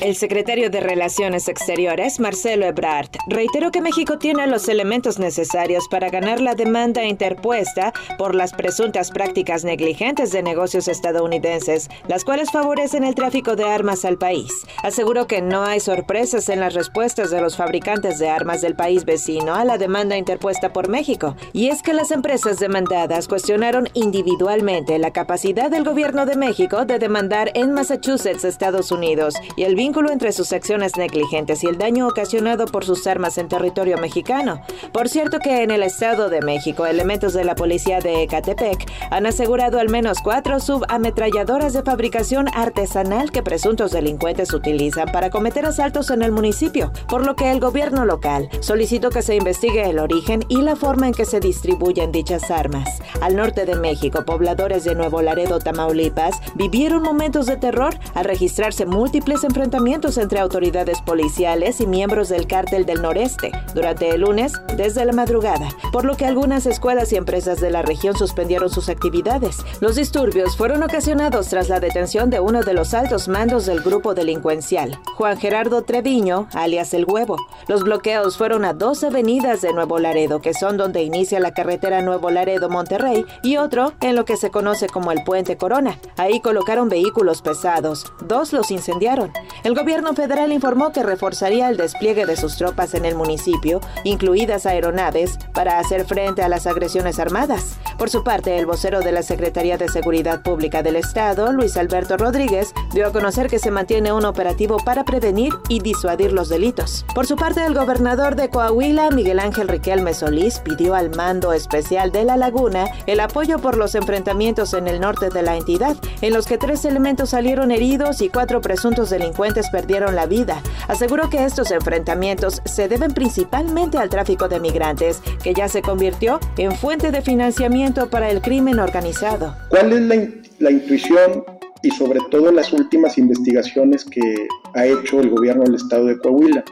El secretario de Relaciones Exteriores, Marcelo Ebrard, reiteró que México tiene los elementos necesarios para ganar la demanda interpuesta por las presuntas prácticas negligentes de negocios estadounidenses, las cuales favorecen el tráfico de armas al país. Aseguró que no hay sorpresas en las respuestas de los fabricantes de armas del país vecino a la demanda interpuesta por México, y es que las empresas demandadas cuestionaron individualmente la capacidad del gobierno de México de demandar en Massachusetts, Estados Unidos, y el vínculo entre sus acciones negligentes y el daño ocasionado por sus armas en territorio mexicano. Por cierto que en el Estado de México, elementos de la policía de Ecatepec han asegurado al menos cuatro subametralladoras de fabricación artesanal que presuntos delincuentes utilizan para cometer asaltos en el municipio, por lo que el gobierno local solicitó que se investigue el origen y la forma en que se distribuyen dichas armas. Al norte de México, pobladores de Nuevo Laredo, Tamaulipas, vivieron momentos de terror al registrarse múltiples enfrentamientos entre autoridades policiales y miembros del cártel del noreste durante el lunes desde la madrugada, por lo que algunas escuelas y empresas de la región suspendieron sus actividades. Los disturbios fueron ocasionados tras la detención de uno de los altos mandos del grupo delincuencial, Juan Gerardo Treviño, alias El Huevo. Los bloqueos fueron a dos avenidas de Nuevo Laredo, que son donde inicia la carretera Nuevo Laredo-Monterrey, y otro en lo que se conoce como el Puente Corona. Ahí colocaron vehículos pesados, dos los incendiaron. El gobierno federal informó que reforzaría el despliegue de sus tropas en el municipio, incluidas aeronaves, para hacer frente a las agresiones armadas. Por su parte, el vocero de la Secretaría de Seguridad Pública del Estado, Luis Alberto Rodríguez, dio a conocer que se mantiene un operativo para prevenir y disuadir los delitos. Por su parte, el gobernador de Coahuila, Miguel Ángel Riquelme Solís, pidió al mando especial de La Laguna el apoyo por los enfrentamientos en el norte de la entidad, en los que tres elementos salieron heridos y cuatro presuntos delincuentes perdieron la vida. Aseguró que estos enfrentamientos se deben principalmente al tráfico de migrantes, que ya se convirtió en fuente de financiamiento para el crimen organizado. ¿Cuál es la, intuición y sobre todo las últimas investigaciones que ha hecho el gobierno del estado de Coahuila?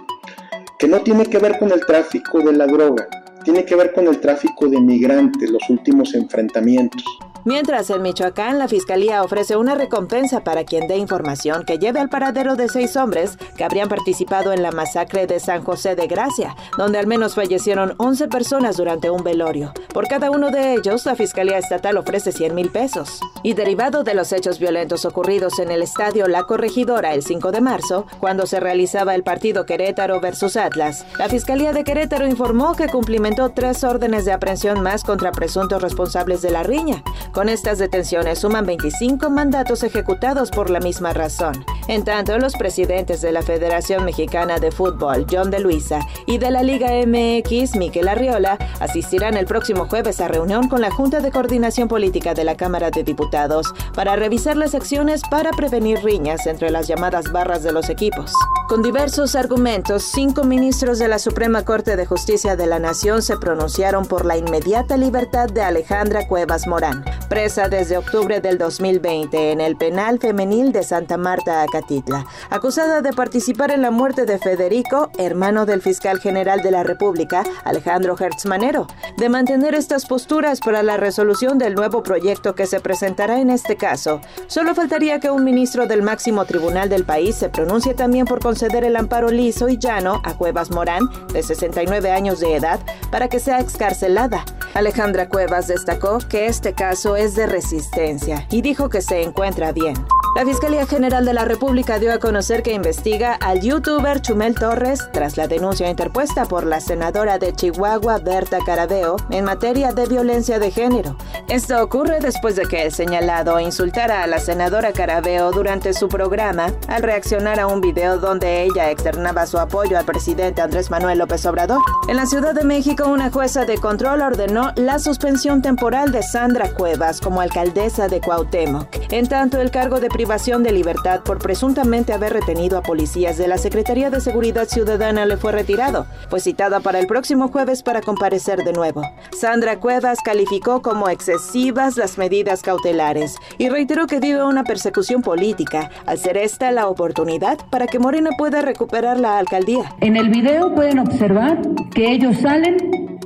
Que no tiene que ver con el tráfico de la droga, tiene que ver con el tráfico de migrantes, los últimos enfrentamientos. Mientras en Michoacán, la Fiscalía ofrece una recompensa para quien dé información que lleve al paradero de seis hombres que habrían participado en la masacre de San José de Gracia, donde al menos fallecieron 11 personas durante un velorio. Por cada uno de ellos, la Fiscalía Estatal ofrece 100 mil pesos. Y derivado de los hechos violentos ocurridos en el estadio La Corregidora el 5 de marzo, cuando se realizaba el partido Querétaro versus Atlas, la Fiscalía de Querétaro informó que cumplimentó tres órdenes de aprehensión más contra presuntos responsables de la riña. Con estas detenciones suman 25 mandatos ejecutados por la misma razón. En tanto, los presidentes de la Federación Mexicana de Fútbol, John de Luisa, y de la Liga MX, Miquel Arriola, asistirán el próximo jueves a reunión con la Junta de Coordinación Política de la Cámara de Diputados para revisar las acciones para prevenir riñas entre las llamadas barras de los equipos. Con diversos argumentos, cinco ministros de la Suprema Corte de Justicia de la Nación se pronunciaron por la inmediata libertad de Alejandra Cuevas Morán, presa desde octubre del 2020 en el penal femenil de Santa Marta, Acatitla, acusada de participar en la muerte de Federico, hermano del fiscal general de la República, Alejandro Hertz Manero, de mantener estas posturas para la resolución del nuevo proyecto que se presentará en este caso. Solo faltaría que un ministro del máximo tribunal del país se pronuncie también por conceder el amparo liso y llano a Cuevas Morán, de 69 años de edad, para que sea excarcelada. Alejandra Cuevas destacó que este caso es de resistencia y dijo que se encuentra bien. La Fiscalía General de la República dio a conocer que investiga al youtuber Chumel Torres tras la denuncia interpuesta por la senadora de Chihuahua, Berta Carabeo, en materia de violencia de género. Esto ocurre después de que el señalado insultara a la senadora Carabeo durante su programa al reaccionar a un video donde ella externaba su apoyo al presidente Andrés Manuel López Obrador. En la Ciudad de México, una jueza de control ordenó la suspensión temporal de Sandra Cuevas como alcaldesa de Cuauhtémoc. En tanto, el cargo de privación de libertad por presuntamente haber retenido a policías de la Secretaría de Seguridad Ciudadana le fue retirado, pues citada para el próximo jueves para comparecer de nuevo. Sandra Cuevas calificó como excesivas las medidas cautelares y reiteró que vive una persecución política, al ser esta la oportunidad para que Morena pueda recuperar la alcaldía. En el video pueden observar que ellos salen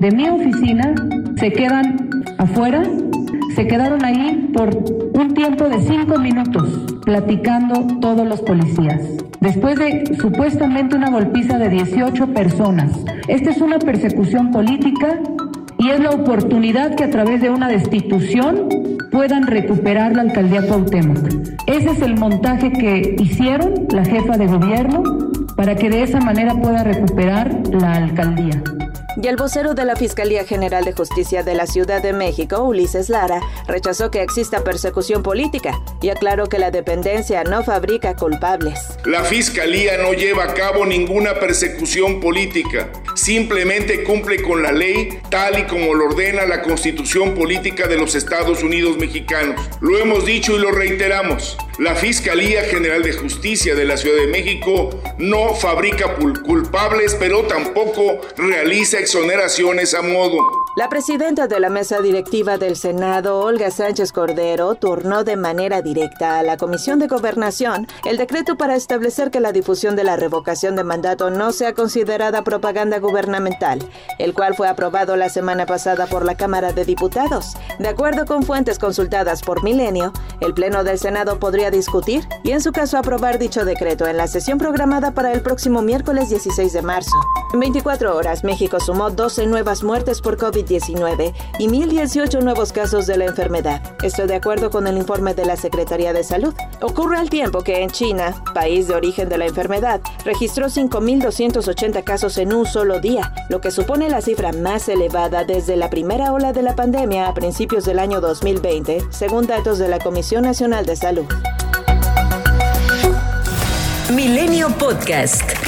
de mi oficina, se quedan afuera se quedaron ahí por un tiempo de cinco minutos platicando todos los policías. Después de supuestamente una golpiza de 18 personas. Esta es una persecución política y es la oportunidad que a través de una destitución puedan recuperar la alcaldía Cuauhtémoc. Ese es el montaje que hicieron la jefa de gobierno para que de esa manera pueda recuperar la alcaldía. Y el vocero de la Fiscalía General de Justicia de la Ciudad de México, Ulises Lara, rechazó que exista persecución política y aclaró que la dependencia no fabrica culpables. La Fiscalía no lleva a cabo ninguna persecución política, simplemente cumple con la ley tal y como lo ordena la Constitución Política de los Estados Unidos Mexicanos. Lo hemos dicho y lo reiteramos. La Fiscalía General de Justicia de la Ciudad de México no fabrica culpables, pero tampoco realiza exoneraciones a modo. La presidenta de la mesa directiva del Senado, Olga Sánchez Cordero, turnó de manera directa a la Comisión de Gobernación el decreto para establecer que la difusión de la revocación de mandato no sea considerada propaganda gubernamental, el cual fue aprobado la semana pasada por la Cámara de Diputados. De acuerdo con fuentes consultadas por Milenio, el Pleno del Senado podría discutir y en su caso aprobar dicho decreto en la sesión programada para el próximo miércoles 16 de marzo. En 24 horas, México sumó 12 nuevas muertes por COVID-19 y 1.018 nuevos casos de la enfermedad. Esto de acuerdo con el informe de la Secretaría de Salud. Ocurre al tiempo que en China, país de origen de la enfermedad, registró 5.280 casos en un solo día, lo que supone la cifra más elevada desde la primera ola de la pandemia a principios del año 2020, según datos de la Comisión Nacional de Salud. Milenio Podcast.